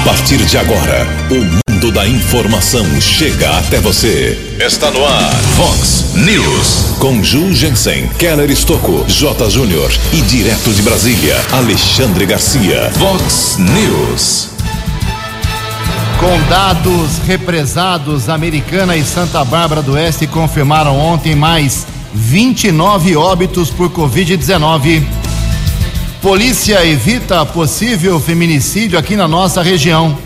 A partir de agora, o mundo da informação chega até você. Está no ar, Fox News. Com Ju Jensen, Keller Estocco, J. Júnior e direto de Brasília, Alexandre Garcia. Fox News. Com dados represados, Americana e Santa Bárbara do Oeste confirmaram ontem mais 29 óbitos por Covid-19. Polícia evita possível feminicídio aqui na nossa região.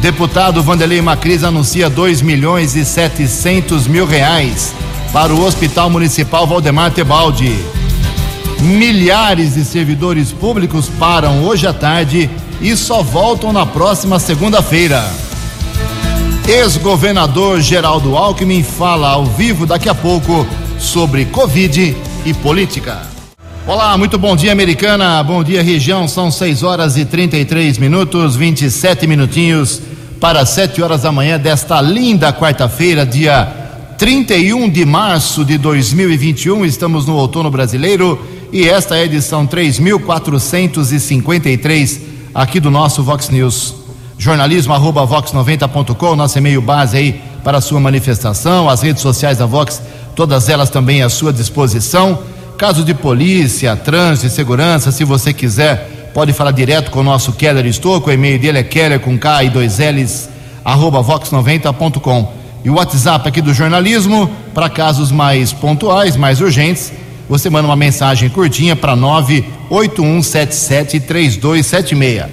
Deputado Vanderlei Macris anuncia 2 milhões e 700 mil reais para o Hospital Municipal Valdemar Tebaldi. Milhares de servidores públicos param hoje à tarde e só voltam na próxima segunda-feira. Ex-governador Geraldo Alckmin fala ao vivo daqui a pouco sobre Covid e política. Olá, muito bom dia, americana. Bom dia, região. São 6 horas e 33 minutos, 27 minutinhos para 7 horas da manhã desta linda quarta-feira, dia 31 de março de 2021. Estamos no outono brasileiro e esta é a edição 3453 aqui do nosso Vox News. Jornalismo arroba vox90.com, nosso e-mail base aí para a sua manifestação, as redes sociais da Vox, todas elas também à sua disposição. Caso de polícia, trânsito segurança, se você quiser, pode falar direto com o nosso Keller Estouco. O e-mail dele é keller com K e dois L's, arroba vox90.com. E o WhatsApp aqui do jornalismo, para casos mais pontuais, mais urgentes, você manda uma mensagem curtinha para 981773276.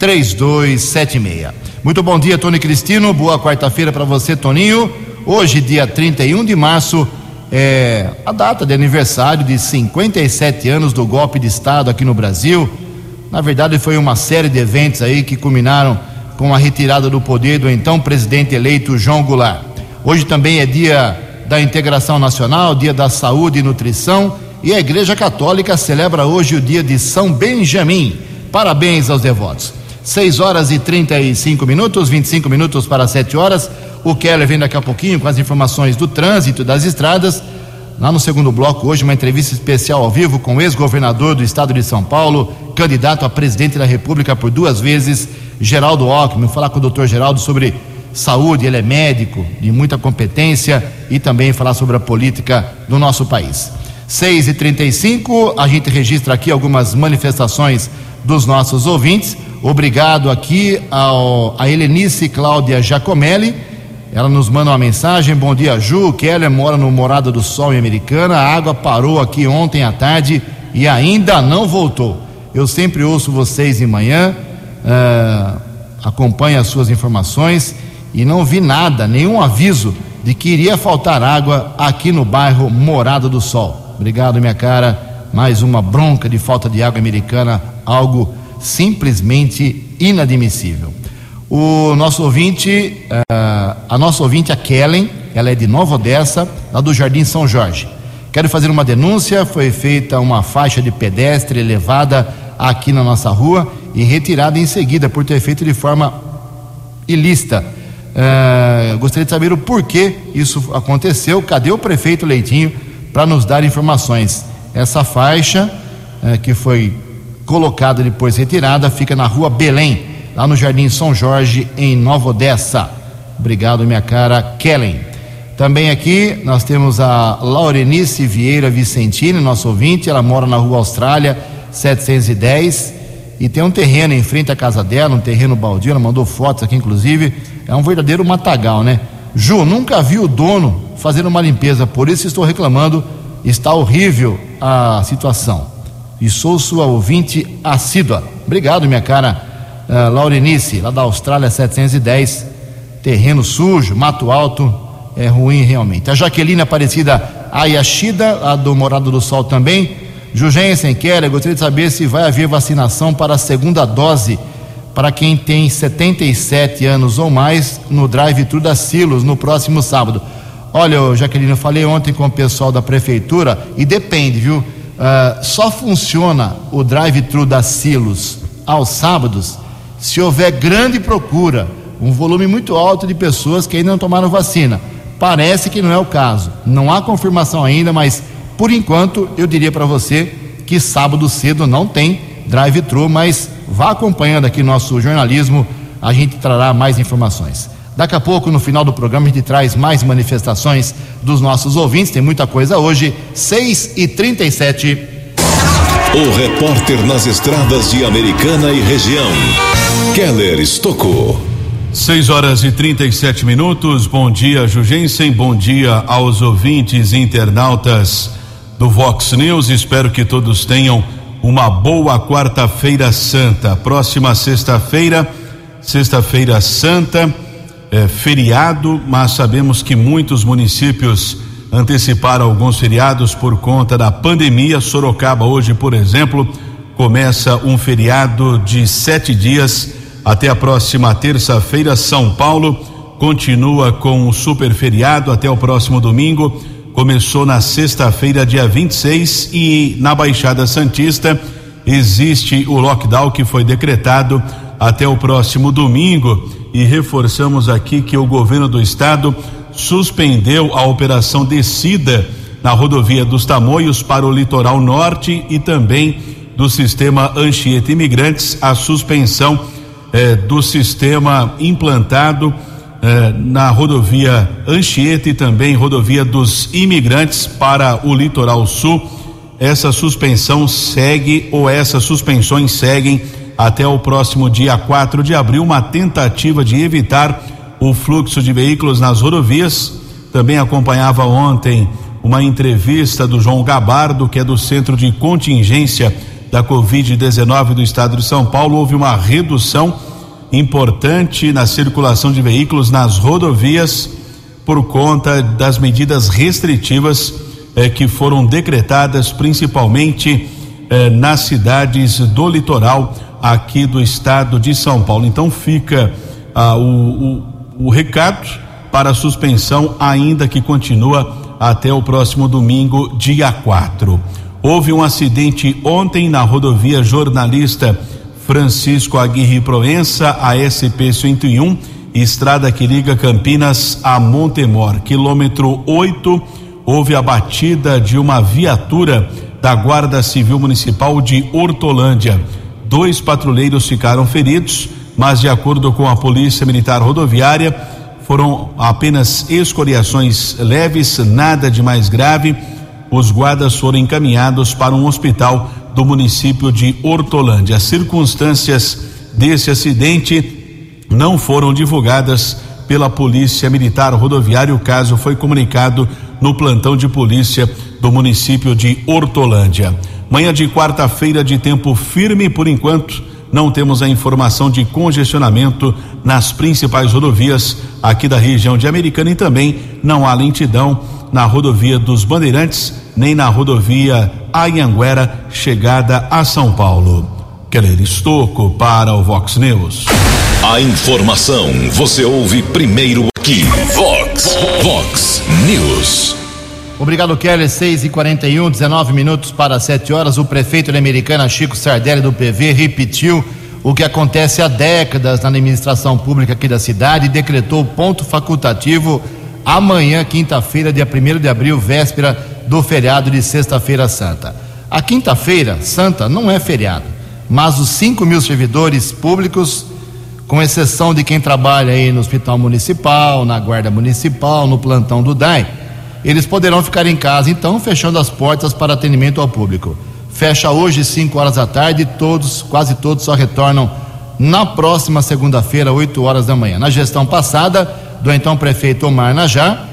981773276. Muito bom dia, Tony Cristino. Boa quarta-feira para você, Toninho. Hoje, dia 31 de março, é a data de aniversário de 57 anos do golpe de Estado aqui no Brasil. Na verdade, foi uma série de eventos aí que culminaram com a retirada do poder do então presidente eleito João Goulart. Hoje também é dia da integração nacional, dia da saúde e nutrição, e a Igreja Católica celebra hoje o dia de São Benjamim. Parabéns aos devotos. 6 horas e 35 minutos, 25 minutos para 7 horas. O Keller vem daqui a pouquinho com as informações do trânsito das estradas. Lá no segundo bloco, hoje, uma entrevista especial ao vivo com o ex-governador do estado de São Paulo, candidato a presidente da República por duas vezes, Geraldo Alckmin. Falar com o doutor Geraldo sobre saúde, ele é médico de muita competência e também falar sobre a política do nosso país. 6 e 35 a gente registra aqui algumas manifestações dos nossos ouvintes. Obrigado aqui ao, a Helenice Cláudia Giacomelli. Ela nos manda uma mensagem. Bom dia, Ju. Keller mora no Morada do Sol em Americana. A água parou aqui ontem à tarde e ainda não voltou. Eu sempre ouço vocês de manhã, uh, acompanho as suas informações e não vi nada, nenhum aviso de que iria faltar água aqui no bairro Morada do Sol. Obrigado, minha cara. Mais uma bronca de falta de água americana, algo simplesmente inadmissível. O nosso ouvinte, uh, a nossa ouvinte, a Kellen, ela é de Nova Odessa, lá do Jardim São Jorge. Quero fazer uma denúncia. Foi feita uma faixa de pedestre elevada aqui na nossa rua e retirada em seguida por ter feito de forma ilícita. Uh, gostaria de saber o porquê isso aconteceu. Cadê o prefeito Leitinho para nos dar informações? Essa faixa uh, que foi colocada depois retirada fica na rua Belém, lá no Jardim São Jorge, em Nova Odessa. Obrigado, minha cara Kellen. Também aqui nós temos a Laurenice Vieira Vicentini, nosso ouvinte. Ela mora na rua Austrália 710 e tem um terreno em frente à casa dela, um terreno baldio. Ela mandou fotos aqui, inclusive. É um verdadeiro matagal, né? Ju, nunca vi o dono fazendo uma limpeza, por isso estou reclamando. Está horrível a situação. E sou sua ouvinte assídua. Obrigado, minha cara uh, Laurenice, lá da Austrália 710. Terreno sujo, mato alto, é ruim realmente. A Jaqueline Aparecida Ayashida, a do Morado do Sol também. Jugensen Keller, gostaria de saber se vai haver vacinação para a segunda dose para quem tem 77 anos ou mais no drive-thru da Silos no próximo sábado. Olha, Jaqueline, eu falei ontem com o pessoal da prefeitura e depende, viu? Uh, só funciona o drive-thru da Silos aos sábados se houver grande procura, um volume muito alto de pessoas que ainda não tomaram vacina. Parece que não é o caso. Não há confirmação ainda, mas por enquanto eu diria para você que sábado cedo não tem drive-thru, mas Vá acompanhando aqui nosso jornalismo, a gente trará mais informações. Daqui a pouco, no final do programa, a gente traz mais manifestações dos nossos ouvintes. Tem muita coisa hoje. 6 e 37 O repórter nas estradas de Americana e região, Keller Estocou. 6 horas e 37 minutos. Bom dia, Jugensen. Bom dia aos ouvintes e internautas do Vox News. Espero que todos tenham uma boa quarta-feira santa. Próxima sexta-feira, sexta-feira santa é, feriado, mas sabemos que muitos municípios anteciparam alguns feriados por conta da pandemia. Sorocaba, hoje, por exemplo, começa um feriado de sete dias até a próxima terça-feira. São Paulo continua com o super feriado até o próximo domingo. Começou na sexta-feira, dia 26, e na Baixada Santista existe o lockdown que foi decretado até o próximo domingo e reforçamos aqui que o governo do estado suspendeu a operação descida na rodovia dos Tamoios para o litoral norte e também do sistema Anchieta Imigrantes, a suspensão eh, do sistema implantado eh, na rodovia Anchieta e também rodovia dos imigrantes para o litoral sul. Essa suspensão segue ou essas suspensões seguem até o próximo dia 4 de abril, uma tentativa de evitar o fluxo de veículos nas rodovias. Também acompanhava ontem uma entrevista do João Gabardo, que é do Centro de Contingência da Covid-19 do Estado de São Paulo. Houve uma redução importante na circulação de veículos nas rodovias por conta das medidas restritivas eh, que foram decretadas principalmente eh, nas cidades do litoral aqui do estado de São Paulo. Então fica ah, o, o, o recado para a suspensão, ainda que continua até o próximo domingo, dia 4. Houve um acidente ontem na rodovia jornalista Francisco Aguirre Proença, a SP 101, estrada que liga Campinas a Montemor, quilômetro 8. Houve a batida de uma viatura da Guarda Civil Municipal de Hortolândia. Dois patrulheiros ficaram feridos, mas, de acordo com a Polícia Militar Rodoviária, foram apenas escoriações leves, nada de mais grave. Os guardas foram encaminhados para um hospital do município de Hortolândia. As circunstâncias desse acidente não foram divulgadas pela Polícia Militar Rodoviária. O caso foi comunicado no plantão de polícia do município de Hortolândia. Manhã de quarta-feira de tempo firme, por enquanto, não temos a informação de congestionamento nas principais rodovias aqui da região de Americana e também não há lentidão na rodovia dos Bandeirantes, nem na rodovia Anhanguera, chegada a São Paulo. Keller Estocco para o Vox News. A informação você ouve primeiro aqui. Vox, Vox News. Obrigado, Keller. 6 e 41 19 minutos para 7 horas. O prefeito da Americana, Chico Sardelli, do PV, repetiu o que acontece há décadas na administração pública aqui da cidade e decretou ponto facultativo amanhã, quinta-feira, dia 1 de abril, véspera do feriado de Sexta-feira Santa. A quinta-feira santa não é feriado, mas os 5 mil servidores públicos, com exceção de quem trabalha aí no Hospital Municipal, na Guarda Municipal, no plantão do DAI, eles poderão ficar em casa, então, fechando as portas para atendimento ao público. Fecha hoje, 5 horas da tarde, todos, quase todos, só retornam na próxima segunda-feira, 8 horas da manhã. Na gestão passada, do então prefeito Omar Najá,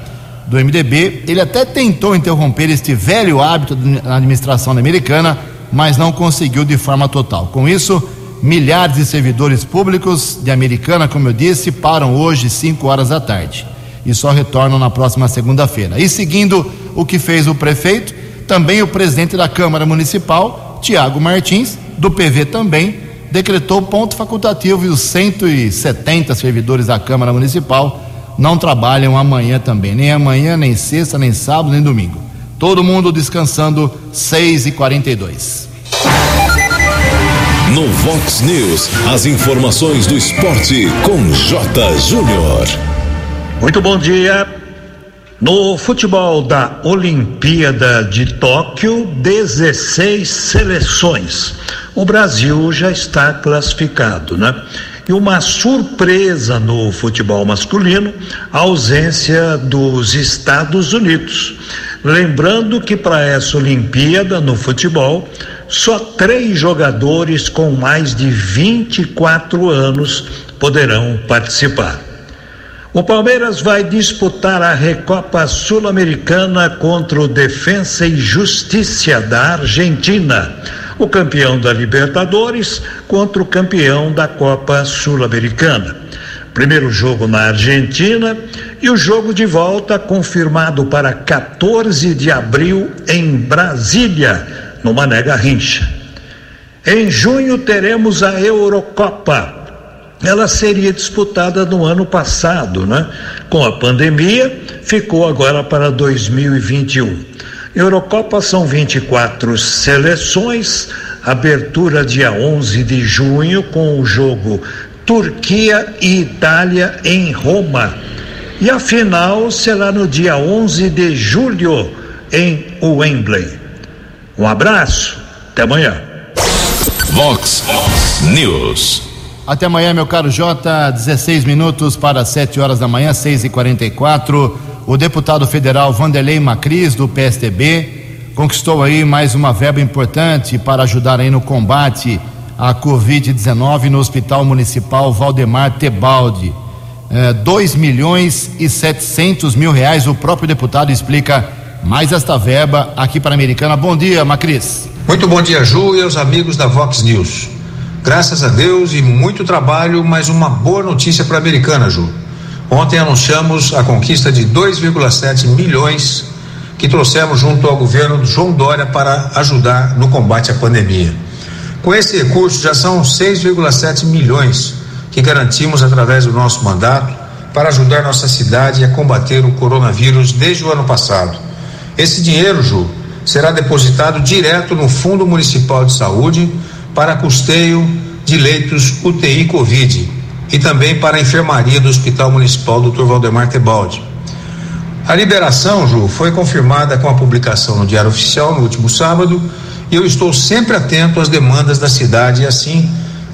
do MDB, ele até tentou interromper este velho hábito na administração americana, mas não conseguiu de forma total. Com isso, milhares de servidores públicos de Americana, como eu disse, param hoje, 5 horas da tarde e só retornam na próxima segunda-feira. E seguindo o que fez o prefeito, também o presidente da Câmara Municipal, Tiago Martins, do PV também, decretou ponto facultativo e os 170 servidores da Câmara Municipal não trabalham amanhã também, nem amanhã, nem sexta, nem sábado, nem domingo. Todo mundo descansando 6 e 42 No Vox News, as informações do esporte com J. Júnior. Muito bom dia. No futebol da Olimpíada de Tóquio, 16 seleções. O Brasil já está classificado, né? E uma surpresa no futebol masculino, a ausência dos Estados Unidos. Lembrando que para essa Olimpíada no futebol, só três jogadores com mais de 24 anos poderão participar. O Palmeiras vai disputar a Recopa Sul-Americana contra o Defensa e Justiça da Argentina, o campeão da Libertadores contra o campeão da Copa Sul-Americana. Primeiro jogo na Argentina e o jogo de volta confirmado para 14 de abril em Brasília, no Mané Garrincha. Em junho teremos a Eurocopa ela seria disputada no ano passado, né? Com a pandemia, ficou agora para 2021. Eurocopa são 24 seleções, abertura dia 11 de junho com o jogo Turquia e Itália em Roma. E a final será no dia 11 de julho em Wembley. Um abraço, até amanhã. Vox News. Até amanhã, meu caro Jota, 16 minutos para 7 horas da manhã, 6 e 44 O deputado federal Vanderlei Macris, do PSDB, conquistou aí mais uma verba importante para ajudar aí no combate à Covid-19 no Hospital Municipal Valdemar Tebaldi. É, 2 milhões e 700 mil reais. O próprio deputado explica mais esta verba aqui para a Americana. Bom dia, Macris. Muito bom dia, Ju e os amigos da Vox News. Graças a Deus e muito trabalho, mas uma boa notícia para a Americana, Ju. Ontem anunciamos a conquista de 2,7 milhões que trouxemos junto ao governo João Dória para ajudar no combate à pandemia. Com esse recurso, já são 6,7 milhões que garantimos através do nosso mandato para ajudar nossa cidade a combater o coronavírus desde o ano passado. Esse dinheiro, Ju, será depositado direto no Fundo Municipal de Saúde para custeio de leitos UTI Covid e também para a enfermaria do Hospital Municipal Dr. Valdemar Tebaldi. A liberação, Ju, foi confirmada com a publicação no Diário Oficial no último sábado e eu estou sempre atento às demandas da cidade, assim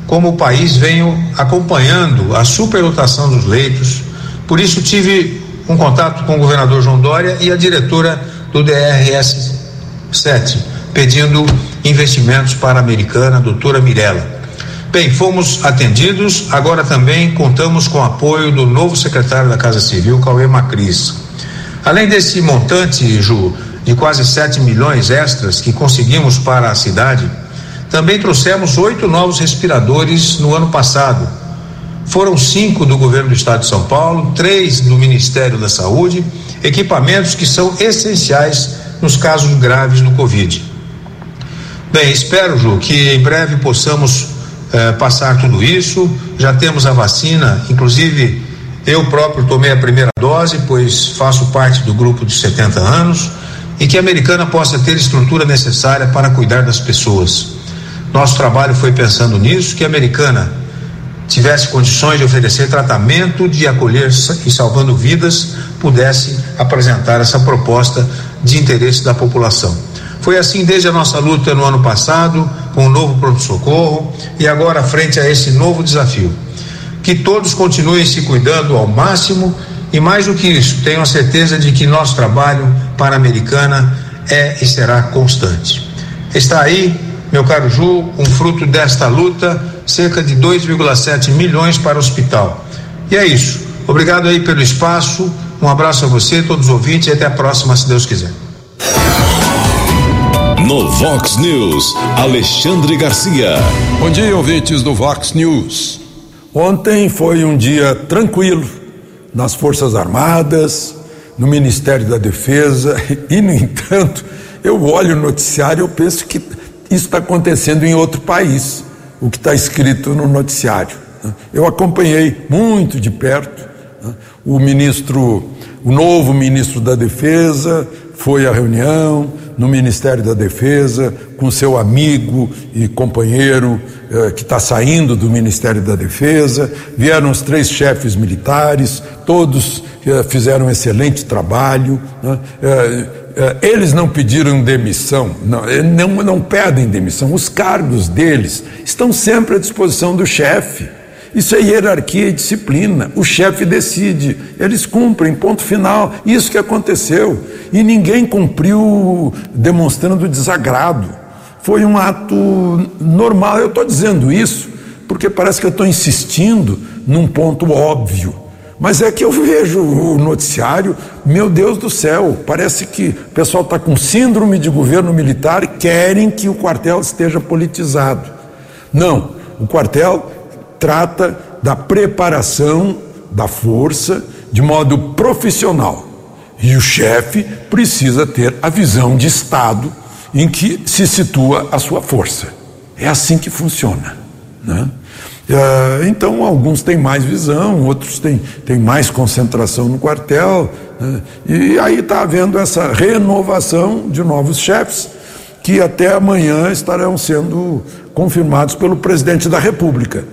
como o país venho acompanhando a superlotação dos leitos. Por isso tive um contato com o governador João Dória e a diretora do DRS 7, pedindo investimentos para a americana, doutora Mirella. Bem, fomos atendidos, agora também contamos com o apoio do novo secretário da Casa Civil, Cauê Macris. Além desse montante, Ju, de quase 7 milhões extras que conseguimos para a cidade, também trouxemos oito novos respiradores no ano passado. Foram cinco do governo do estado de São Paulo, três do Ministério da Saúde, equipamentos que são essenciais nos casos graves do Covid. Bem, espero, Ju, que em breve possamos eh, passar tudo isso. Já temos a vacina, inclusive eu próprio tomei a primeira dose, pois faço parte do grupo de 70 anos, e que a americana possa ter estrutura necessária para cuidar das pessoas. Nosso trabalho foi pensando nisso, que a americana tivesse condições de oferecer tratamento, de acolher e salvando vidas, pudesse apresentar essa proposta de interesse da população. Foi assim desde a nossa luta no ano passado, com o novo pronto-socorro, e agora frente a esse novo desafio. Que todos continuem se cuidando ao máximo e, mais do que isso, tenham a certeza de que nosso trabalho para a Americana é e será constante. Está aí, meu caro Ju, um fruto desta luta, cerca de 2,7 milhões para o hospital. E é isso. Obrigado aí pelo espaço. Um abraço a você, todos os ouvintes, e até a próxima, se Deus quiser. No Vox News, Alexandre Garcia. Bom dia, ouvintes do Vox News. Ontem foi um dia tranquilo nas Forças Armadas, no Ministério da Defesa, e, no entanto, eu olho o noticiário e eu penso que isso está acontecendo em outro país, o que está escrito no noticiário. Eu acompanhei muito de perto o ministro, o novo ministro da Defesa, foi à reunião, no Ministério da Defesa, com seu amigo e companheiro eh, que está saindo do Ministério da Defesa, vieram os três chefes militares, todos eh, fizeram um excelente trabalho. Né? Eh eles não pediram demissão, não, eh, não, não pedem demissão, os cargos deles estão sempre à disposição do chefe. Isso é hierarquia e disciplina. O chefe decide, eles cumprem, ponto final. Isso que aconteceu. E ninguém cumpriu demonstrando desagrado. Foi um ato normal. Eu estou dizendo isso porque parece que eu estou insistindo num ponto óbvio. Mas é que eu vejo o noticiário, meu Deus do céu, parece que o pessoal está com síndrome de governo militar e querem que o quartel esteja politizado. Não, o quartel trata da preparação da força de modo profissional. E o chefe precisa ter a visão de Estado em que se situa a sua força. É assim que funciona. Né? Uh, então, alguns têm mais visão, outros têm, têm mais concentração no quartel, né? e aí está havendo essa renovação de novos chefes, que até amanhã estarão sendo confirmados pelo presidente da República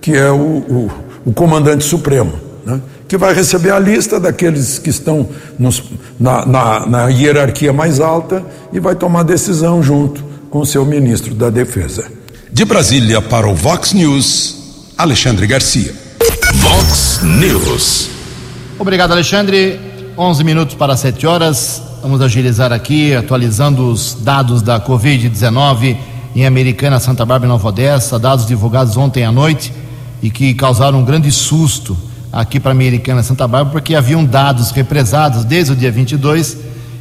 que é o, o, o comandante supremo, né? que vai receber a lista daqueles que estão nos, na, na, na hierarquia mais alta e vai tomar decisão junto com o seu ministro da Defesa. De Brasília para o Vox News, Alexandre Garcia. Vox News. Obrigado, Alexandre. 11 minutos para 7 horas. Vamos agilizar aqui, atualizando os dados da Covid-19 em Americana, Santa Bárbara e Nova Odessa, dados divulgados ontem à noite e que causaram um grande susto aqui para a Americana Santa Bárbara, porque haviam dados represados desde o dia 22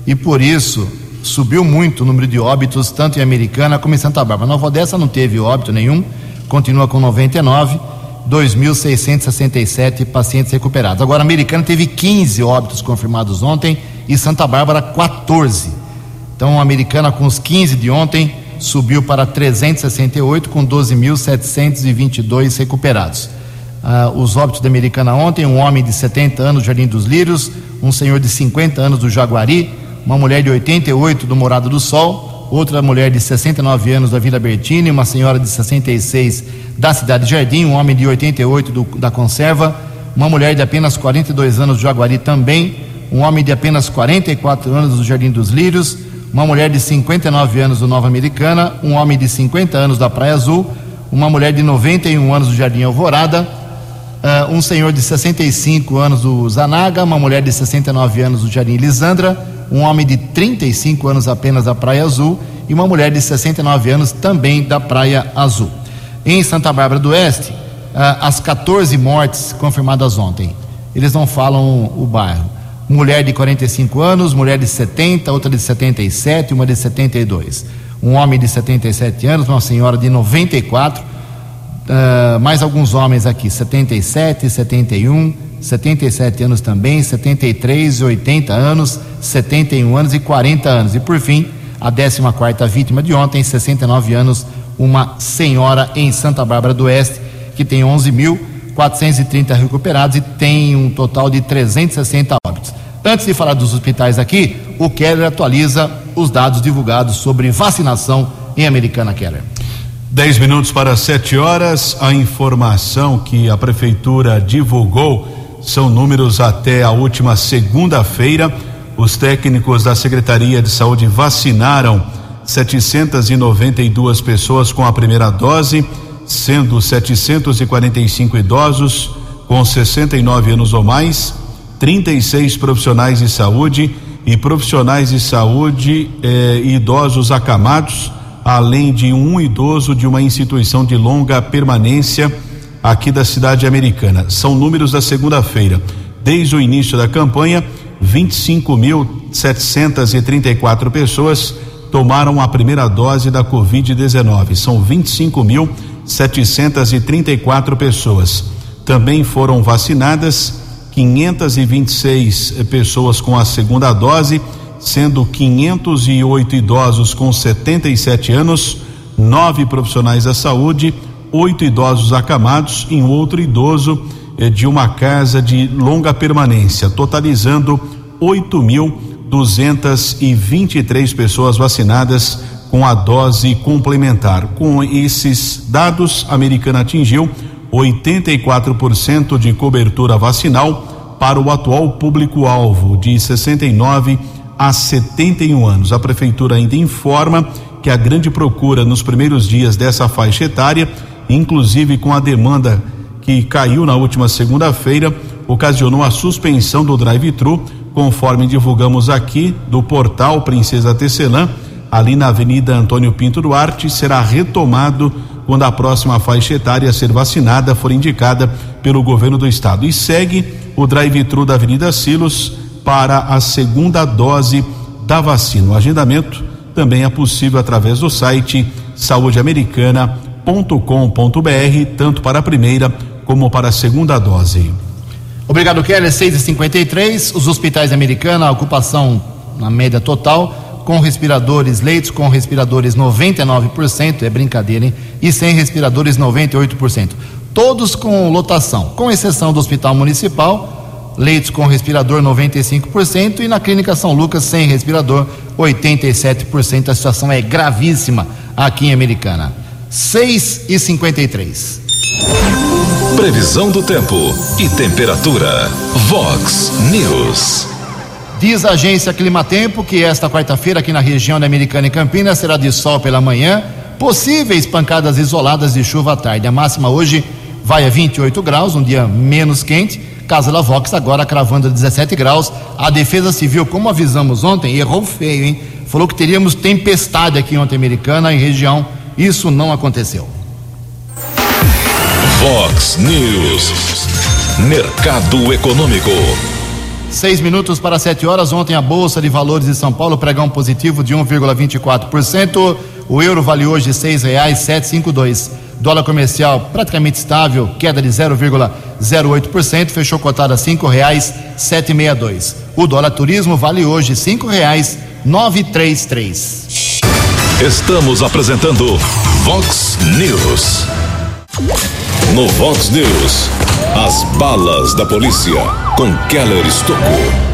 e por isso subiu muito o número de óbitos, tanto em Americana como em Santa Bárbara. Nova Odessa não teve óbito nenhum, continua com 99, 2.667 pacientes recuperados. Agora, a Americana teve 15 óbitos confirmados ontem e Santa Bárbara 14. Então, a Americana com os 15 de ontem subiu para 368, com 12.722 recuperados. Ah, os óbitos da Americana ontem: um homem de 70 anos do Jardim dos Lírios, um senhor de 50 anos do Jaguari, uma mulher de 88 do Morado do Sol, outra mulher de 69 anos da Vila Bertini, uma senhora de 66 da Cidade Jardim, um homem de 88 do, da Conserva, uma mulher de apenas 42 anos do Jaguari também, um homem de apenas 44 anos do Jardim dos Lírios uma mulher de 59 anos do Nova Americana, um homem de 50 anos da Praia Azul, uma mulher de 91 anos do Jardim Alvorada, uh, um senhor de 65 anos do Zanaga, uma mulher de 69 anos do Jardim Lisandra, um homem de 35 anos apenas da Praia Azul e uma mulher de 69 anos também da Praia Azul. Em Santa Bárbara do Oeste, uh, as 14 mortes confirmadas ontem. Eles não falam o bairro mulher de 45 anos, mulher de 70, outra de 77, uma de 72. Um homem de 77 anos, uma senhora de 94, uh, mais alguns homens aqui, 77, 71, 77 anos também, 73, 80 anos, 71 anos e 40 anos. E por fim, a 14 vítima de ontem, 69 anos, uma senhora em Santa Bárbara do Oeste, que tem 11.430 recuperados e tem um total de 360 óbitos. Antes de falar dos hospitais aqui, o Keller atualiza os dados divulgados sobre vacinação em Americana Keller. Dez minutos para sete horas. A informação que a prefeitura divulgou são números até a última segunda-feira. Os técnicos da Secretaria de Saúde vacinaram 792 pessoas com a primeira dose, sendo 745 idosos com 69 anos ou mais 36 profissionais de saúde e profissionais de saúde eh, idosos acamados, além de um idoso de uma instituição de longa permanência aqui da cidade americana. São números da segunda-feira. Desde o início da campanha, 25.734 pessoas tomaram a primeira dose da Covid-19. São 25.734 pessoas. Também foram vacinadas 526 eh, pessoas com a segunda dose, sendo 508 idosos com 77 anos, nove profissionais da saúde, oito idosos acamados e um outro idoso eh, de uma casa de longa permanência, totalizando 8.000 223 pessoas vacinadas com a dose complementar. Com esses dados, a Americana atingiu 84% de cobertura vacinal para o atual público-alvo de 69 a 71 anos. A prefeitura ainda informa que a grande procura nos primeiros dias dessa faixa etária, inclusive com a demanda que caiu na última segunda-feira, ocasionou a suspensão do drive-thru, conforme divulgamos aqui do portal Princesa Tecelã, ali na Avenida Antônio Pinto Duarte, será retomado quando a próxima faixa etária ser vacinada for indicada pelo governo do estado. E segue o drive-thru da Avenida Silos para a segunda dose da vacina. O agendamento também é possível através do site saudeamericana.com.br, tanto para a primeira como para a segunda dose. Obrigado, Kelly. 6h53. Os hospitais americanos, a ocupação na média total com respiradores, leitos com respiradores 99%, é brincadeira, hein? E sem respiradores 98%. Todos com lotação, com exceção do Hospital Municipal, leitos com respirador 95% e na Clínica São Lucas sem respirador 87%. A situação é gravíssima aqui em Americana. 6 e 53. Previsão do tempo e temperatura. Vox News. Diz a agência Climatempo que esta quarta-feira aqui na região da Americana e Campinas será de sol pela manhã, possíveis pancadas isoladas de chuva à tarde. A máxima hoje vai a 28 graus, um dia menos quente. Casa da Vox agora cravando 17 graus. A Defesa Civil, como avisamos ontem, errou feio, hein? Falou que teríamos tempestade aqui ontem Americana e região. Isso não aconteceu. Vox News. Mercado Econômico. Seis minutos para sete horas. Ontem a Bolsa de Valores de São Paulo pregão positivo de 1,24%. O euro vale hoje seis reais sete cinco dois. Dólar comercial praticamente estável, queda de 0,08%, fechou cotado a cinco reais sete meia dois. O dólar turismo vale hoje cinco reais nove três três. Estamos apresentando Vox News. No Vox News, as balas da polícia com Keller Estocou.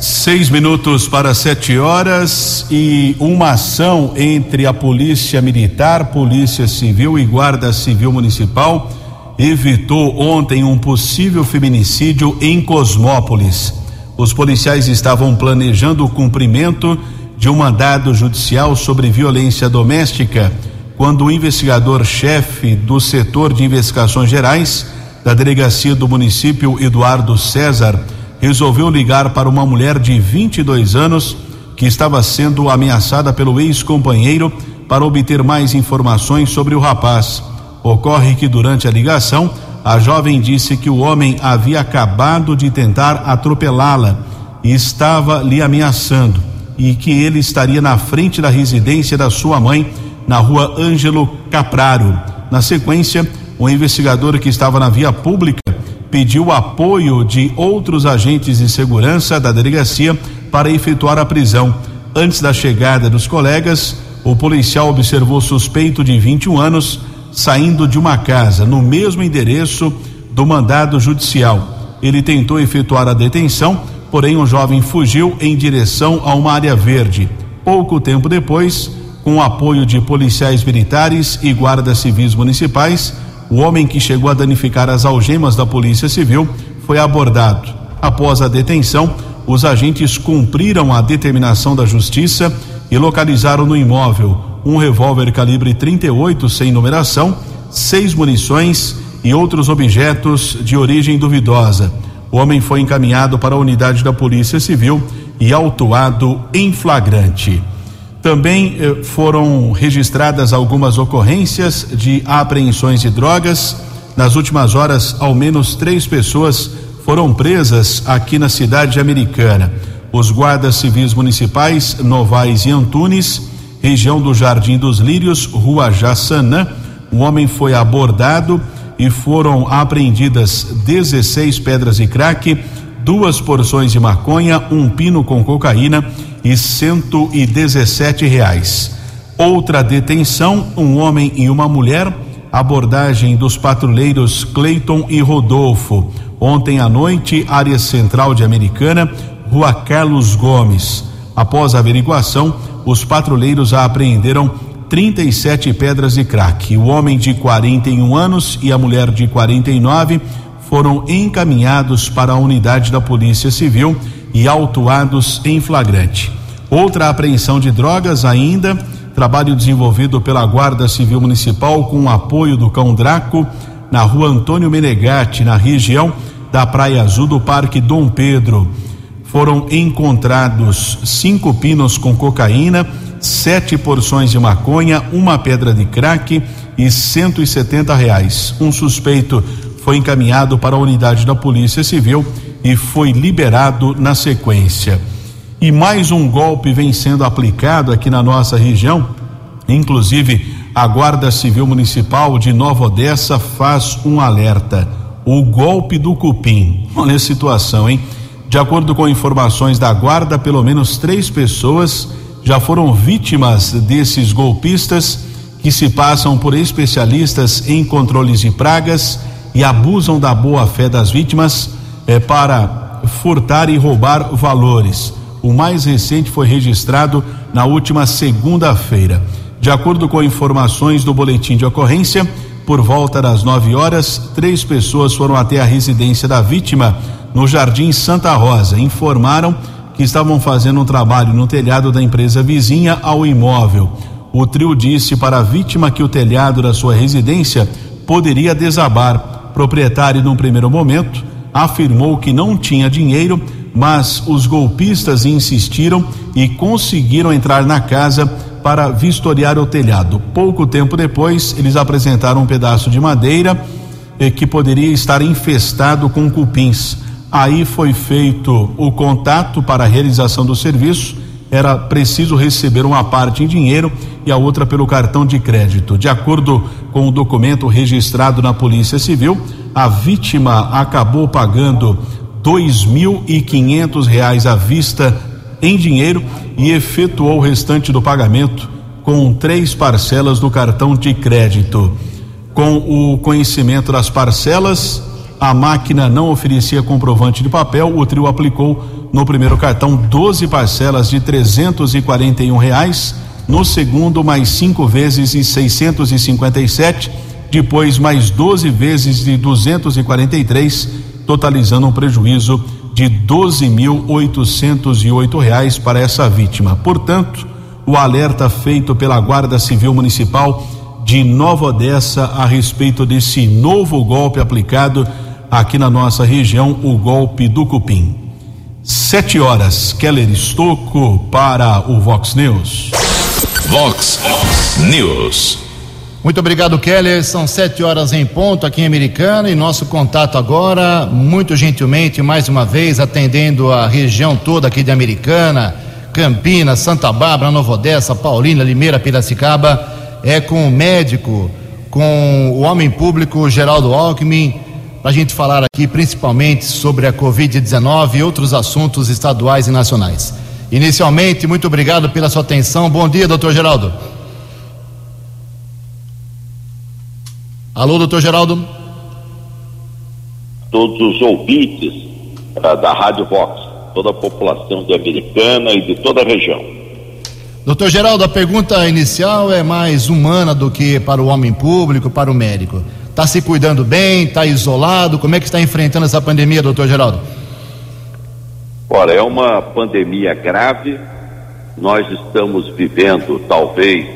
Seis minutos para sete horas e uma ação entre a Polícia Militar, Polícia Civil e Guarda Civil Municipal evitou ontem um possível feminicídio em Cosmópolis. Os policiais estavam planejando o cumprimento de um mandado judicial sobre violência doméstica quando o investigador-chefe do setor de investigações gerais da delegacia do município, Eduardo César, resolveu ligar para uma mulher de 22 anos que estava sendo ameaçada pelo ex-companheiro para obter mais informações sobre o rapaz. Ocorre que durante a ligação, a jovem disse que o homem havia acabado de tentar atropelá-la e estava lhe ameaçando e que ele estaria na frente da residência da sua mãe na rua Ângelo Capraro. Na sequência, o investigador que estava na via pública pediu apoio de outros agentes de segurança da delegacia para efetuar a prisão. Antes da chegada dos colegas, o policial observou suspeito de 21 anos saindo de uma casa no mesmo endereço do mandado judicial. Ele tentou efetuar a detenção, porém o jovem fugiu em direção a uma área verde. Pouco tempo depois, com o apoio de policiais militares e guardas civis municipais, o homem que chegou a danificar as algemas da Polícia Civil foi abordado. Após a detenção, os agentes cumpriram a determinação da Justiça e localizaram no imóvel um revólver calibre 38 sem numeração, seis munições e outros objetos de origem duvidosa. O homem foi encaminhado para a unidade da Polícia Civil e autuado em flagrante. Também eh, foram registradas algumas ocorrências de apreensões de drogas. Nas últimas horas, ao menos três pessoas foram presas aqui na cidade americana. Os guardas civis municipais Novaes e Antunes, região do Jardim dos Lírios, Rua Jaçanã. Um homem foi abordado e foram apreendidas 16 pedras de crack, duas porções de maconha, um pino com cocaína e 117 reais. Outra detenção, um homem e uma mulher, abordagem dos patrulheiros Cleiton e Rodolfo. Ontem à noite, área central de Americana, Rua Carlos Gomes. Após a averiguação, os patrulheiros apreenderam 37 pedras de crack. O homem de 41 anos e a mulher de 49 foram encaminhados para a unidade da Polícia Civil e autuados em flagrante. Outra apreensão de drogas ainda, trabalho desenvolvido pela Guarda Civil Municipal com o apoio do Cão Draco na rua Antônio Menegatti, na região da Praia Azul do Parque Dom Pedro. Foram encontrados cinco pinos com cocaína, sete porções de maconha, uma pedra de crack e 170 reais. Um suspeito foi encaminhado para a unidade da Polícia Civil e foi liberado na sequência. E mais um golpe vem sendo aplicado aqui na nossa região, inclusive a Guarda Civil Municipal de Nova Odessa faz um alerta: o golpe do cupim. Olha a situação, hein? De acordo com informações da Guarda, pelo menos três pessoas já foram vítimas desses golpistas que se passam por especialistas em controles de pragas e abusam da boa fé das vítimas eh, para furtar e roubar valores. O mais recente foi registrado na última segunda-feira. De acordo com informações do boletim de ocorrência, por volta das 9 horas, três pessoas foram até a residência da vítima no Jardim Santa Rosa. Informaram que estavam fazendo um trabalho no telhado da empresa vizinha ao imóvel. O trio disse para a vítima que o telhado da sua residência poderia desabar. Proprietário, num primeiro momento, afirmou que não tinha dinheiro, mas os golpistas insistiram e conseguiram entrar na casa para vistoriar o telhado. Pouco tempo depois, eles apresentaram um pedaço de madeira eh, que poderia estar infestado com cupins. Aí foi feito o contato para a realização do serviço. Era preciso receber uma parte em dinheiro e a outra pelo cartão de crédito. De acordo com o documento registrado na Polícia Civil, a vítima acabou pagando dois mil e quinhentos reais à vista em dinheiro e efetuou o restante do pagamento com três parcelas do cartão de crédito. Com o conhecimento das parcelas, a máquina não oferecia comprovante de papel, o trio aplicou no primeiro cartão 12 parcelas de trezentos e quarenta e um reais, no segundo mais cinco vezes e cinquenta e sete, depois mais 12 vezes de duzentos e quarenta e três, totalizando um prejuízo de doze mil oitocentos e oito reais para essa vítima. Portanto, o alerta feito pela Guarda Civil Municipal de Nova Odessa a respeito desse novo golpe aplicado aqui na nossa região, o golpe do cupim. Sete horas, Keller Estocco para o Vox News. Vox News. Muito obrigado, Keller. São sete horas em ponto aqui em Americana e nosso contato agora, muito gentilmente, mais uma vez, atendendo a região toda aqui de Americana, Campinas, Santa Bárbara, Nova Odessa, Paulina, Limeira, Piracicaba, é com o médico, com o homem público Geraldo Alckmin, para a gente falar aqui principalmente sobre a Covid-19 e outros assuntos estaduais e nacionais. Inicialmente, muito obrigado pela sua atenção. Bom dia, doutor Geraldo. Alô, doutor Geraldo. Todos os ouvintes uh, da Rádio Vox, toda a população de Americana e de toda a região. Doutor Geraldo, a pergunta inicial é mais humana do que para o homem público, para o médico. Está se cuidando bem? Está isolado? Como é que está enfrentando essa pandemia, doutor Geraldo? Olha, é uma pandemia grave. Nós estamos vivendo, talvez,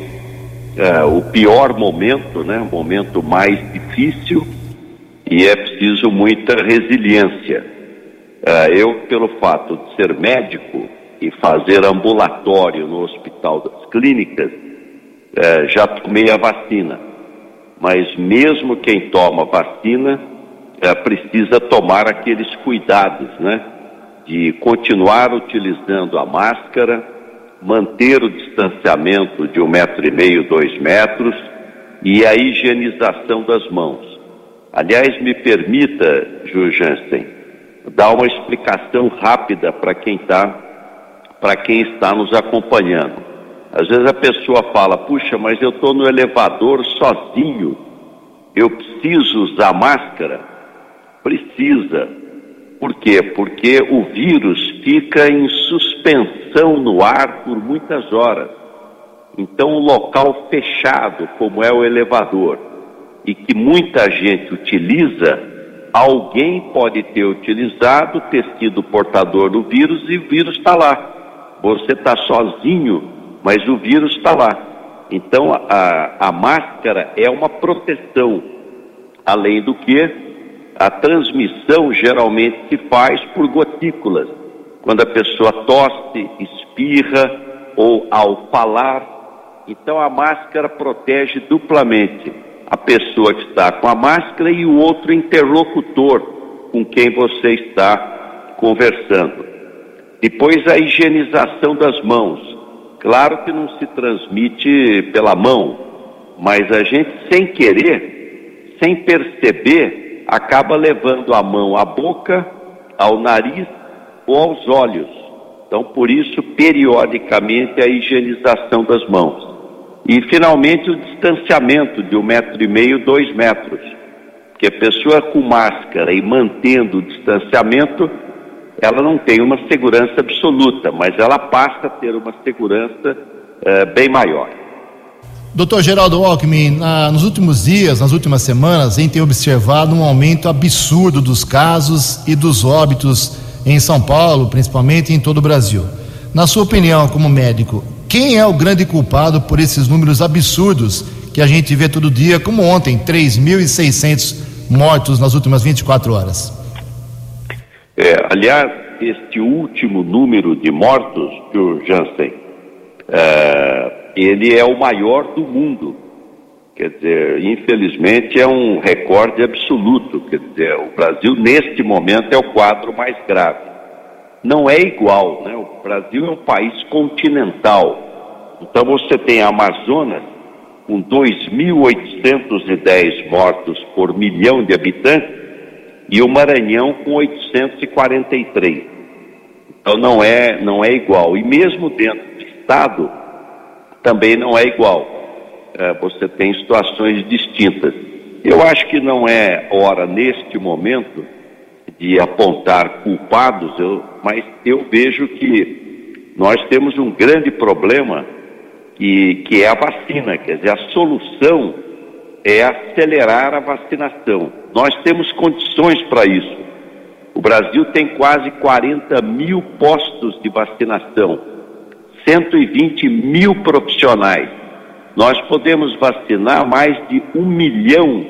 é, o pior momento, né? O momento mais difícil e é preciso muita resiliência. É, eu, pelo fato de ser médico e fazer ambulatório no Hospital das Clínicas, é, já tomei a vacina. Mas mesmo quem toma vacina é, precisa tomar aqueles cuidados, né? De continuar utilizando a máscara, manter o distanciamento de um metro e meio, dois metros e a higienização das mãos. Aliás, me permita, Ju Jansen, dar uma explicação rápida para quem está para quem está nos acompanhando. Às vezes a pessoa fala, puxa, mas eu estou no elevador sozinho, eu preciso usar máscara? Precisa. Por quê? Porque o vírus fica em suspensão no ar por muitas horas. Então, um local fechado, como é o elevador, e que muita gente utiliza, alguém pode ter utilizado, ter sido portador do vírus e o vírus está lá. Você está sozinho, mas o vírus está lá. Então, a, a máscara é uma proteção. Além do que, a transmissão geralmente se faz por gotículas, quando a pessoa tosse, espirra ou ao falar. Então a máscara protege duplamente a pessoa que está com a máscara e o outro interlocutor com quem você está conversando. Depois a higienização das mãos. Claro que não se transmite pela mão, mas a gente sem querer, sem perceber, acaba levando a mão à boca, ao nariz ou aos olhos. Então, por isso, periodicamente, a higienização das mãos. E, finalmente, o distanciamento de um metro e meio, dois metros. Porque a pessoa com máscara e mantendo o distanciamento, ela não tem uma segurança absoluta, mas ela passa a ter uma segurança uh, bem maior. Doutor Geraldo Alckmin, na, nos últimos dias, nas últimas semanas, a gente tem observado um aumento absurdo dos casos e dos óbitos em São Paulo, principalmente em todo o Brasil. Na sua opinião, como médico, quem é o grande culpado por esses números absurdos que a gente vê todo dia, como ontem, 3.600 mortos nas últimas 24 horas? É, aliás, este último número de mortos, Jansen, é, ele é o maior do mundo. Quer dizer, infelizmente é um recorde absoluto. Quer dizer, o Brasil, neste momento, é o quadro mais grave. Não é igual, né? O Brasil é um país continental. Então você tem a Amazonas com 2.810 mortos por milhão de habitantes e o Maranhão com 843. Então não é, não é igual. E mesmo dentro do estado, também não é igual. É, você tem situações distintas. Eu acho que não é hora, neste momento, de apontar culpados, eu, mas eu vejo que nós temos um grande problema que, que é a vacina. Quer dizer, a solução é acelerar a vacinação. Nós temos condições para isso. O Brasil tem quase 40 mil postos de vacinação 120 mil profissionais. Nós podemos vacinar mais de um milhão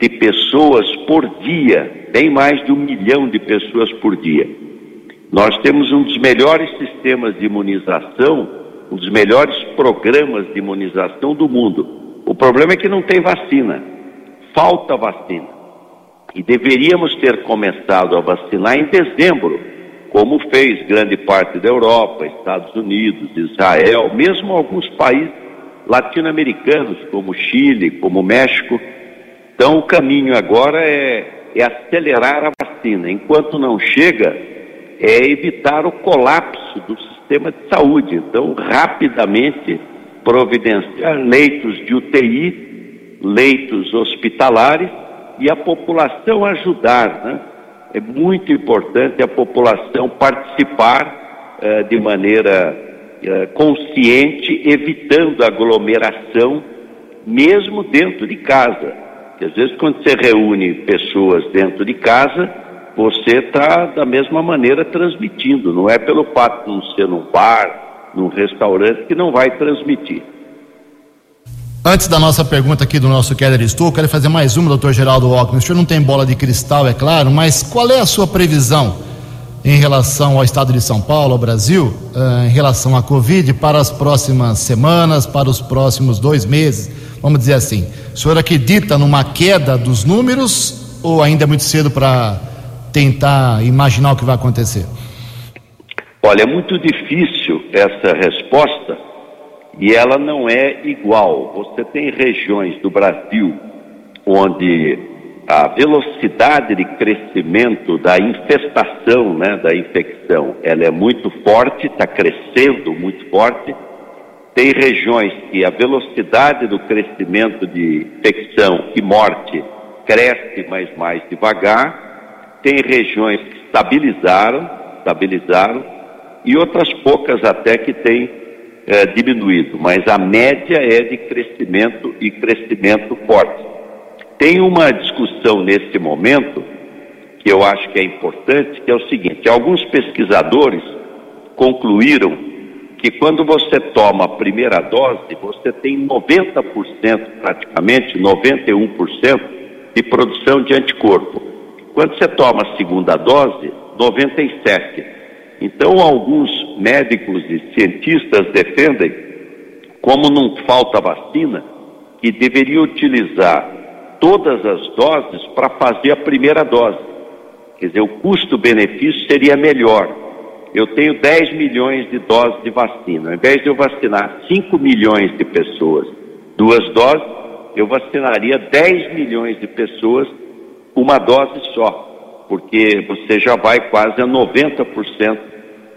de pessoas por dia, bem mais de um milhão de pessoas por dia. Nós temos um dos melhores sistemas de imunização, um dos melhores programas de imunização do mundo. O problema é que não tem vacina, falta vacina. E deveríamos ter começado a vacinar em dezembro como fez grande parte da Europa, Estados Unidos, Israel, mesmo alguns países latino-americanos, como Chile, como México. Então, o caminho agora é, é acelerar a vacina. Enquanto não chega, é evitar o colapso do sistema de saúde. Então, rapidamente providenciar leitos de UTI, leitos hospitalares e a população ajudar, né? É muito importante a população participar eh, de maneira eh, consciente, evitando aglomeração, mesmo dentro de casa. Porque às vezes, quando você reúne pessoas dentro de casa, você está da mesma maneira transmitindo. Não é pelo fato de não ser num bar, num restaurante, que não vai transmitir. Antes da nossa pergunta aqui do nosso Keller Stu, quero fazer mais uma, doutor Geraldo Alckmin. O senhor não tem bola de cristal, é claro, mas qual é a sua previsão em relação ao estado de São Paulo, ao Brasil, uh, em relação à Covid para as próximas semanas, para os próximos dois meses? Vamos dizer assim. O senhor acredita numa queda dos números ou ainda é muito cedo para tentar imaginar o que vai acontecer? Olha, é muito difícil essa resposta e ela não é igual. Você tem regiões do Brasil onde a velocidade de crescimento da infestação, né, da infecção, ela é muito forte, está crescendo muito forte. Tem regiões que a velocidade do crescimento de infecção e morte cresce, mas mais devagar. Tem regiões que estabilizaram, estabilizaram, e outras poucas até que têm é, diminuído, mas a média é de crescimento e crescimento forte. Tem uma discussão nesse momento que eu acho que é importante, que é o seguinte: alguns pesquisadores concluíram que quando você toma a primeira dose, você tem 90%, praticamente 91% de produção de anticorpo. Quando você toma a segunda dose, 97%. Então, alguns médicos e cientistas defendem, como não falta vacina, que deveria utilizar todas as doses para fazer a primeira dose. Quer dizer, o custo-benefício seria melhor. Eu tenho 10 milhões de doses de vacina. Ao invés de eu vacinar 5 milhões de pessoas, duas doses, eu vacinaria 10 milhões de pessoas, uma dose só, porque você já vai quase a 90%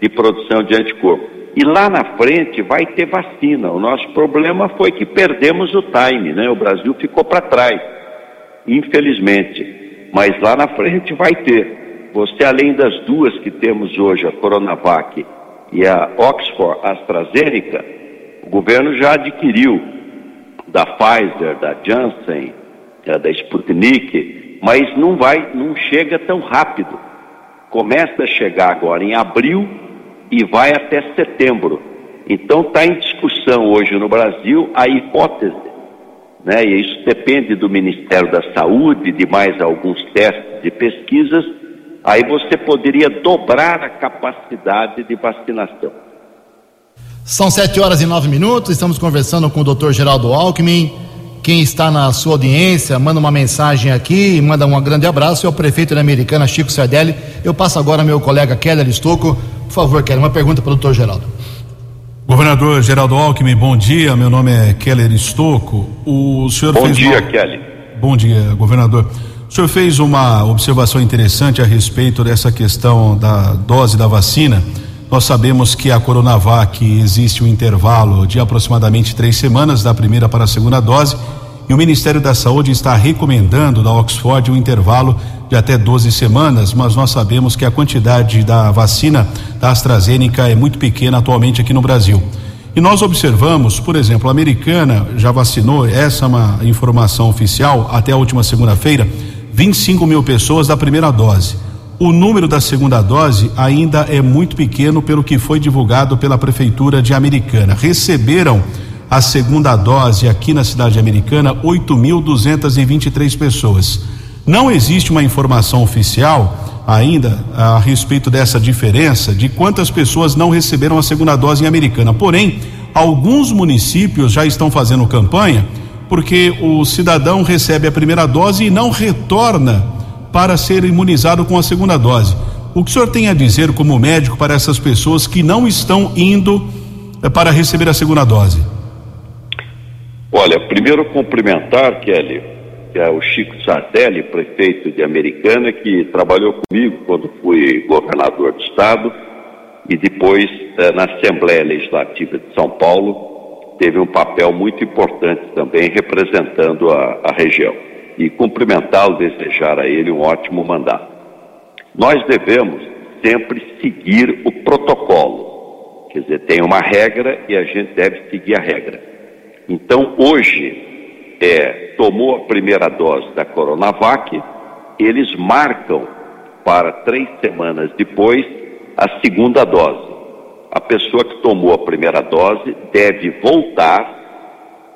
de produção de anticorpo. E lá na frente vai ter vacina. O nosso problema foi que perdemos o time, né? O Brasil ficou para trás, infelizmente. Mas lá na frente vai ter. Você, além das duas que temos hoje, a Coronavac e a Oxford AstraZeneca, o governo já adquiriu da Pfizer, da Janssen, da Sputnik, mas não vai, não chega tão rápido. Começa a chegar agora em abril e vai até setembro. Então está em discussão hoje no Brasil a hipótese, né? E isso depende do Ministério da Saúde, de mais alguns testes de pesquisas. Aí você poderia dobrar a capacidade de vacinação. São sete horas e nove minutos. Estamos conversando com o Dr. Geraldo Alckmin. Quem está na sua audiência, manda uma mensagem aqui e manda um grande abraço. É o prefeito da Americana, Chico Sardelli. Eu passo agora ao meu colega Keller Estocco. Por favor, Keller, uma pergunta para o doutor Geraldo. Governador Geraldo Alckmin, bom dia. Meu nome é Keller Estocco. O senhor bom fez dia, uma... Kelly. Bom dia, governador. O senhor fez uma observação interessante a respeito dessa questão da dose da vacina. Nós sabemos que a Coronavac existe um intervalo de aproximadamente três semanas da primeira para a segunda dose e o Ministério da Saúde está recomendando da Oxford um intervalo de até 12 semanas, mas nós sabemos que a quantidade da vacina da AstraZeneca é muito pequena atualmente aqui no Brasil. E nós observamos, por exemplo, a americana já vacinou, essa é uma informação oficial, até a última segunda-feira, 25 mil pessoas da primeira dose. O número da segunda dose ainda é muito pequeno pelo que foi divulgado pela Prefeitura de Americana. Receberam a segunda dose aqui na cidade americana 8.223 pessoas. Não existe uma informação oficial ainda a respeito dessa diferença de quantas pessoas não receberam a segunda dose em americana. Porém, alguns municípios já estão fazendo campanha porque o cidadão recebe a primeira dose e não retorna para ser imunizado com a segunda dose. O que o senhor tem a dizer como médico para essas pessoas que não estão indo eh, para receber a segunda dose? Olha, primeiro cumprimentar, Kelly, que é o Chico Sardelli, prefeito de Americana, que trabalhou comigo quando fui governador do estado e depois eh, na Assembleia Legislativa de São Paulo teve um papel muito importante também representando a, a região e cumprimentá-lo, desejar a ele um ótimo mandato. Nós devemos sempre seguir o protocolo, quer dizer, tem uma regra e a gente deve seguir a regra. Então, hoje, é, tomou a primeira dose da Coronavac, eles marcam para três semanas depois a segunda dose. A pessoa que tomou a primeira dose deve voltar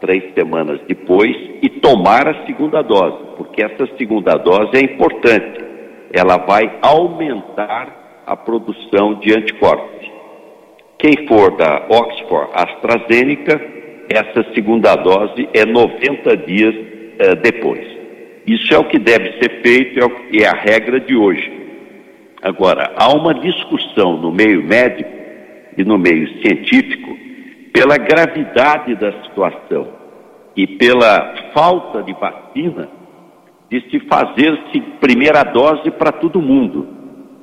três semanas depois e tomar a segunda dose, porque essa segunda dose é importante. Ela vai aumentar a produção de anticorpos. Quem for da Oxford AstraZeneca, essa segunda dose é 90 dias eh, depois. Isso é o que deve ser feito, é, é a regra de hoje. Agora, há uma discussão no meio médico e no meio científico pela gravidade da situação e pela falta de vacina, de se fazer-se primeira dose para todo mundo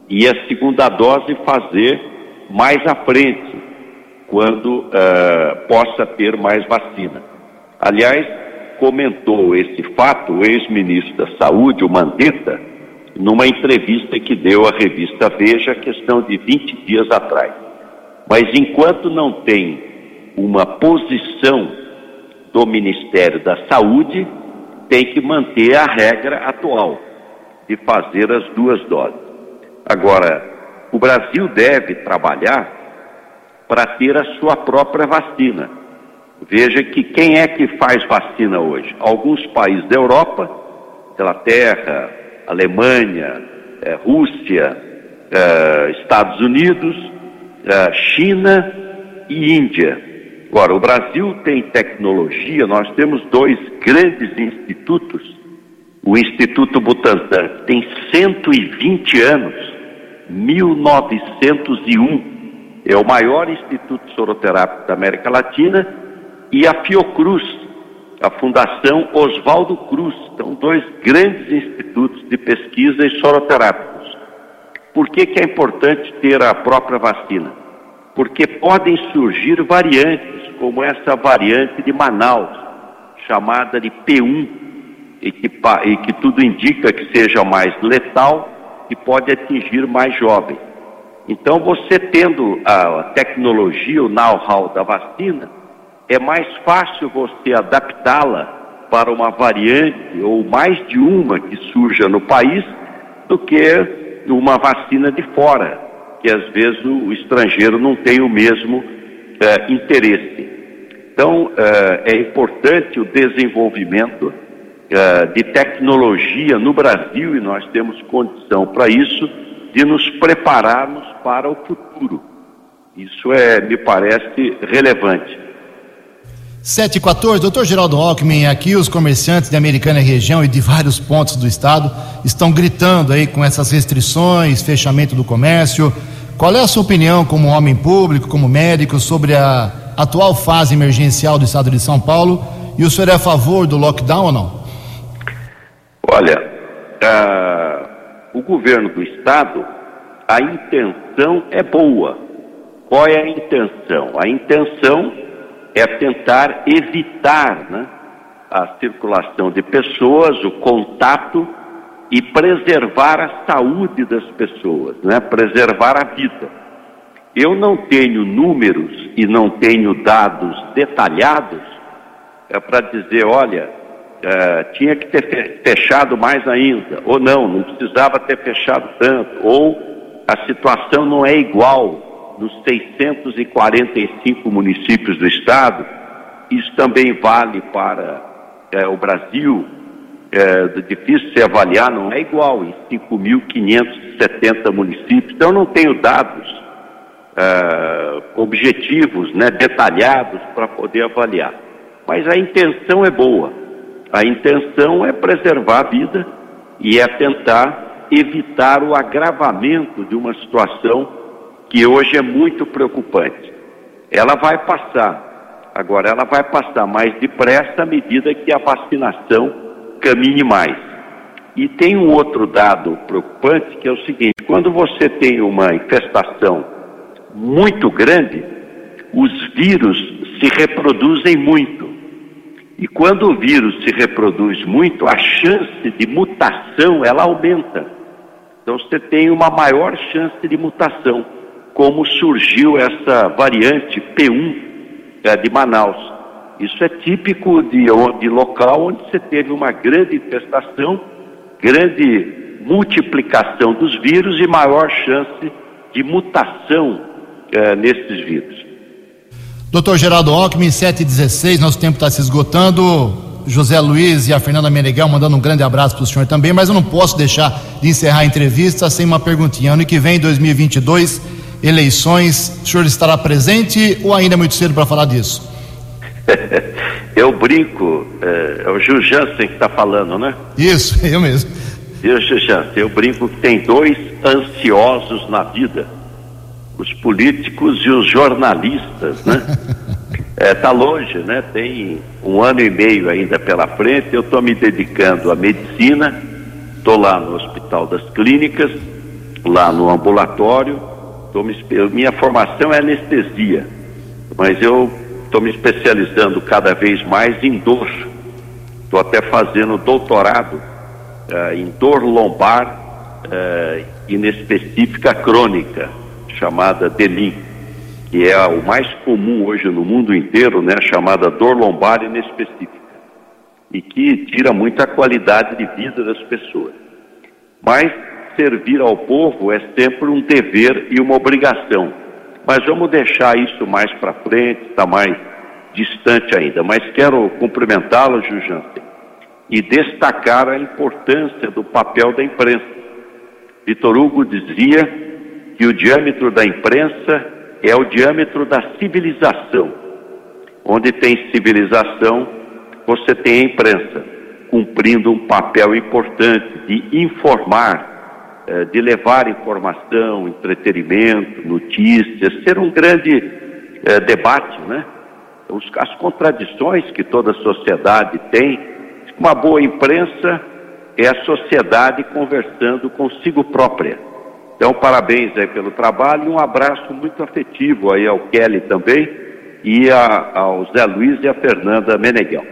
e a segunda dose fazer mais à frente, quando uh, possa ter mais vacina. Aliás, comentou esse fato o ex-ministro da Saúde, o Mandetta, numa entrevista que deu à revista Veja, questão de 20 dias atrás. Mas enquanto não tem uma posição do Ministério da Saúde, tem que manter a regra atual de fazer as duas doses. Agora, o Brasil deve trabalhar para ter a sua própria vacina. Veja que quem é que faz vacina hoje? Alguns países da Europa, Inglaterra, Alemanha, eh, Rússia, eh, Estados Unidos, eh, China e Índia. Agora, o Brasil tem tecnologia, nós temos dois grandes institutos. O Instituto Butantan tem 120 anos, 1901. É o maior instituto soroterápico da América Latina e a Fiocruz, a Fundação Oswaldo Cruz. São dois grandes institutos de pesquisa e soroterápicos. Por que, que é importante ter a própria vacina? Porque podem surgir variantes como essa variante de Manaus, chamada de P1, e que, e que tudo indica que seja mais letal e pode atingir mais jovens. Então, você tendo a tecnologia, o know-how da vacina, é mais fácil você adaptá-la para uma variante ou mais de uma que surja no país do que uma vacina de fora, que às vezes o estrangeiro não tem o mesmo é, interesse. Então, é, é importante o desenvolvimento é, de tecnologia no Brasil e nós temos condição para isso, de nos prepararmos para o futuro. Isso é, me parece relevante. 7 e 14, doutor Geraldo Alckmin, aqui os comerciantes de Americana região e de vários pontos do estado estão gritando aí com essas restrições, fechamento do comércio. Qual é a sua opinião como homem público, como médico, sobre a atual fase emergencial do estado de São Paulo e o senhor é a favor do lockdown ou não? Olha, uh, o governo do estado, a intenção é boa. Qual é a intenção? A intenção é tentar evitar né, a circulação de pessoas, o contato e preservar a saúde das pessoas, né, preservar a vida. Eu não tenho números e não tenho dados detalhados é, para dizer, olha, é, tinha que ter fechado mais ainda, ou não, não precisava ter fechado tanto, ou a situação não é igual nos 645 municípios do estado. Isso também vale para é, o Brasil. É difícil se avaliar, não é igual em 5.570 municípios. Então, não tenho dados uh, objetivos, né, detalhados para poder avaliar. Mas a intenção é boa. A intenção é preservar a vida e é tentar evitar o agravamento de uma situação que hoje é muito preocupante. Ela vai passar, agora ela vai passar mais depressa à medida que a vacinação caminhe mais. E tem um outro dado preocupante que é o seguinte: quando você tem uma infestação muito grande, os vírus se reproduzem muito. E quando o vírus se reproduz muito, a chance de mutação ela aumenta. Então você tem uma maior chance de mutação, como surgiu essa variante P1 é, de Manaus. Isso é típico de, de local onde você teve uma grande infestação, grande multiplicação dos vírus e maior chance de mutação é, nesses vírus. Doutor Geraldo Alckmin, 716, nosso tempo está se esgotando. José Luiz e a Fernanda Meneghel mandando um grande abraço para o senhor também, mas eu não posso deixar de encerrar a entrevista sem uma perguntinha. Ano que vem, 2022, eleições, o senhor estará presente ou ainda é muito cedo para falar disso? eu brinco, é, é o Gil Jansen que está falando, né? Isso, eu mesmo. Eu, Gil Jansen, eu brinco que tem dois ansiosos na vida os políticos e os jornalistas, né? É, tá longe, né? Tem um ano e meio ainda pela frente. Eu estou me dedicando à medicina. Estou lá no Hospital das Clínicas, lá no ambulatório. Me, minha formação é anestesia, mas eu estou me especializando cada vez mais em dor. Estou até fazendo doutorado uh, em dor lombar uh, inespecífica crônica, chamada DELIM, que é o mais comum hoje no mundo inteiro, né, chamada dor lombar inespecífica, e que tira muita qualidade de vida das pessoas. Mas servir ao povo é sempre um dever e uma obrigação. Mas vamos deixar isso mais para frente, está mais distante ainda. Mas quero cumprimentá-lo, Jujansen, e destacar a importância do papel da imprensa. Vitor Hugo dizia que o diâmetro da imprensa é o diâmetro da civilização. Onde tem civilização, você tem a imprensa, cumprindo um papel importante de informar, de levar informação, entretenimento, notícias, ser um grande eh, debate, né? As contradições que toda sociedade tem, uma boa imprensa é a sociedade conversando consigo própria. Então, parabéns aí pelo trabalho e um abraço muito afetivo aí ao Kelly também e a, ao Zé Luiz e a Fernanda Meneghel.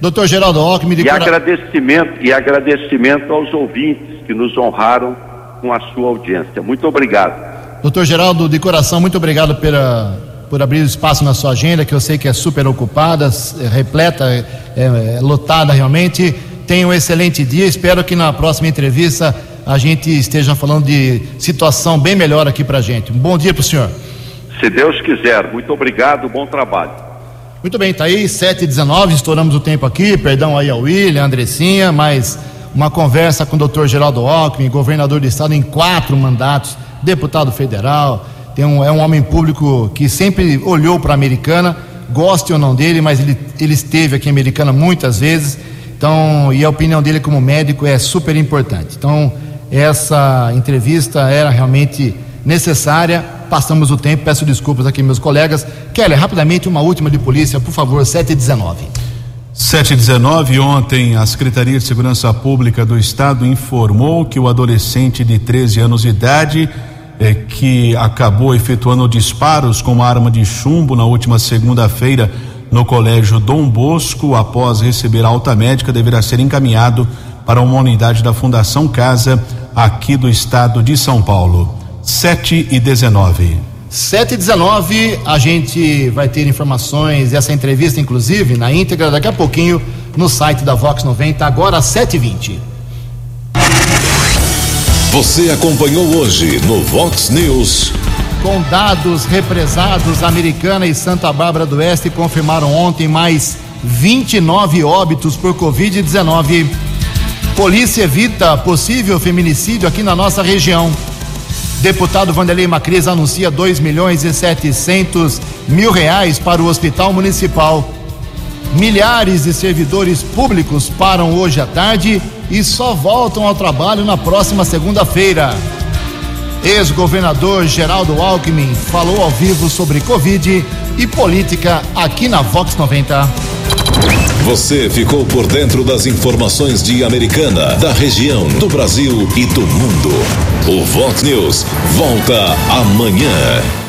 Doutor Geraldo Alckmin de e agradecimento E agradecimento aos ouvintes que nos honraram com a sua audiência. Muito obrigado. Doutor Geraldo, de coração, muito obrigado pela, por abrir espaço na sua agenda, que eu sei que é super ocupada, é repleta, é, é, lotada realmente. Tenha um excelente dia. Espero que na próxima entrevista a gente esteja falando de situação bem melhor aqui para gente. Um bom dia para o senhor. Se Deus quiser. Muito obrigado. Bom trabalho. Muito bem, tá aí, 7 e 19 estouramos o tempo aqui, perdão aí ao William, Andressinha, mas uma conversa com o doutor Geraldo Alckmin, governador do estado em quatro mandatos, deputado federal, tem um, é um homem público que sempre olhou para a americana, goste ou não dele, mas ele, ele esteve aqui em Americana muitas vezes, então, e a opinião dele como médico é super importante. Então, essa entrevista era realmente necessária. Passamos o tempo, peço desculpas aqui, meus colegas. Kelly, rapidamente, uma última de polícia, por favor, 719. 719, ontem, a Secretaria de Segurança Pública do Estado informou que o adolescente de 13 anos de idade, eh, que acabou efetuando disparos com uma arma de chumbo na última segunda-feira no Colégio Dom Bosco, após receber alta médica, deverá ser encaminhado para uma unidade da Fundação Casa aqui do estado de São Paulo. 7 e 19. 7 e 19, a gente vai ter informações, essa entrevista, inclusive, na íntegra, daqui a pouquinho, no site da Vox 90, agora às 7 e 20. Você acompanhou hoje no Vox News. Com dados represados, Americana e Santa Bárbara do Oeste confirmaram ontem mais 29 óbitos por Covid-19. Polícia evita possível feminicídio aqui na nossa região. Deputado Vanderlei Macris anuncia 2 milhões e 700 mil reais para o Hospital Municipal. Milhares de servidores públicos param hoje à tarde e só voltam ao trabalho na próxima segunda-feira. Ex-governador Geraldo Alckmin falou ao vivo sobre Covid e política aqui na Vox 90. Você ficou por dentro das informações de Americana, da região, do Brasil e do mundo. O Vox News volta amanhã.